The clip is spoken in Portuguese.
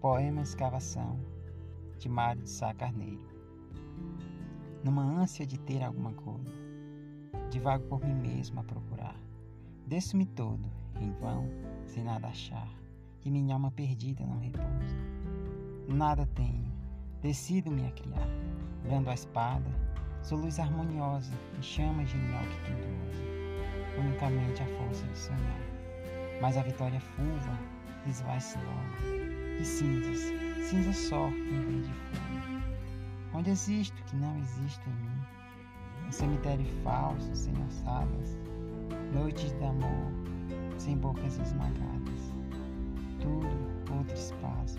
Poema Escavação, de Mário de Sá Carneiro. Numa ânsia de ter alguma coisa, divago por mim mesmo a procurar. Desço-me todo, em vão, sem nada achar, e minha alma perdida não repousa. Nada tenho, decido-me a criar, vendo a espada, sou luz harmoniosa e chama genial que tudo usa, unicamente a força de sonhar. Mas a vitória fulva esvai-se logo e cinzas, cinza só em vez de fogo. Onde existo que não existe em mim, um cemitério falso sem ossadas, noites de amor sem bocas esmagadas, tudo outro espaço,